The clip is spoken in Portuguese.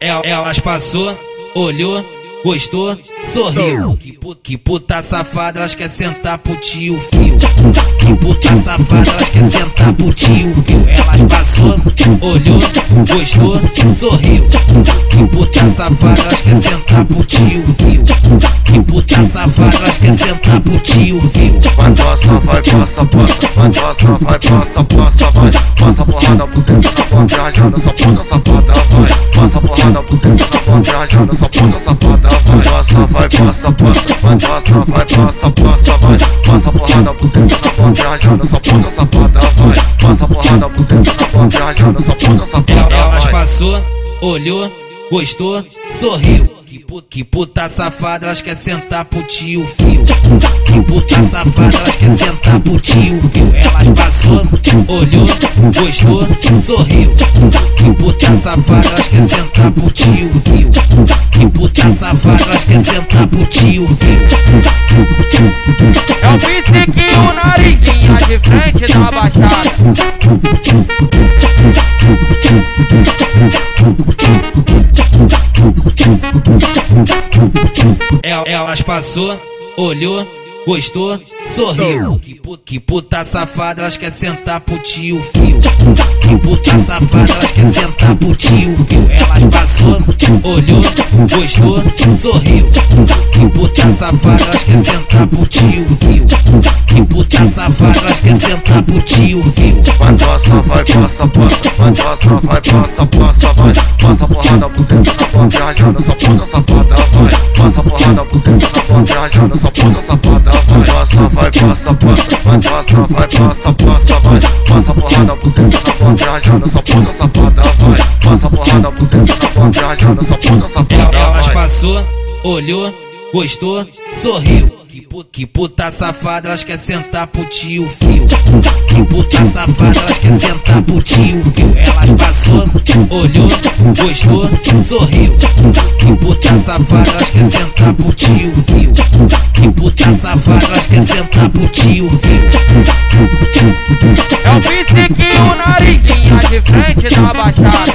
Elas passou, olhou, gostou, sorriu. Que puta, que puta safada, elas quer sentar pro tio fio. Que puta safada, elas quer sentar pro tio fio. Elas passou, olhou, gostou, sorriu. Que puta safada, elas quer sentar pro tio fio. Que puta safada, elas quer sentar pro tio fio. Vai, passa, vai, passa, passa. Vai, passa, vai, passa, passa, vai. Passa porrada, buceta na ponta, rajada, essa puta safada, vai. Passa porrada, buceta na ponta, rajada, essa puta safada, vai. Passa, vai, passa, passa. Vai, passa, vai, passa, passa, vai. Passa porrada, buceta na ponta, rajada, essa puta safada, vai. Passa porrada, buceta na ponta, rajada, essa puta safada, Elas vai. passou, olhou, gostou, sorriu. Que puta, que puta safada, elas quer sentar pro tio fio. Que puta safada, elas quer sentar pro tio fio. Elas passou, olhou, gostou, sorriu. Que puta safada, elas quer sentar pro tio fio. Que puta safada, elas quer sentar pro tio fio. É o psiquinho de frente da baixada. El- Elas passou, olhou, gostou, sorriu. Que puta, safada, elas quer sentar pro tio fio. Que puta safada, elas quer sentar pro tio fio. Elas passou, olhou, gostou, sorriu. Que puta safada, elas quer sentar pro tio fio. Que puta safada, elas quer sentar pro tio fio. Vai, passa, vai, passa, passa. Vai, passa, vai, passa, passa, vai. Passa porrada, buceta na ponta, rajada, essa puta safada, vai. Passa porrada, buceta na rajada, essa puta safada, vai. Passa, vai, passa, passa. Vai, passa, vai, passa, passa, vai. Passa porrada, buceta na ponta, rajada, essa puta safada, vai. Passa porrada, buceta na ponta, rajada, essa puta safada, Elas passou, olhou, gostou, sorriu. Que puta, que puta safada, elas quer sentar pro tio fio. Que puta safada, elas quer sentar pro tio fio. Elas olhou, gostou, sorriu. Que puta safada, elas quer sentar pro tio fio. Que puta safada, elas quer sentar pro tio fio. É o psiquinho na linha de frente da baixada.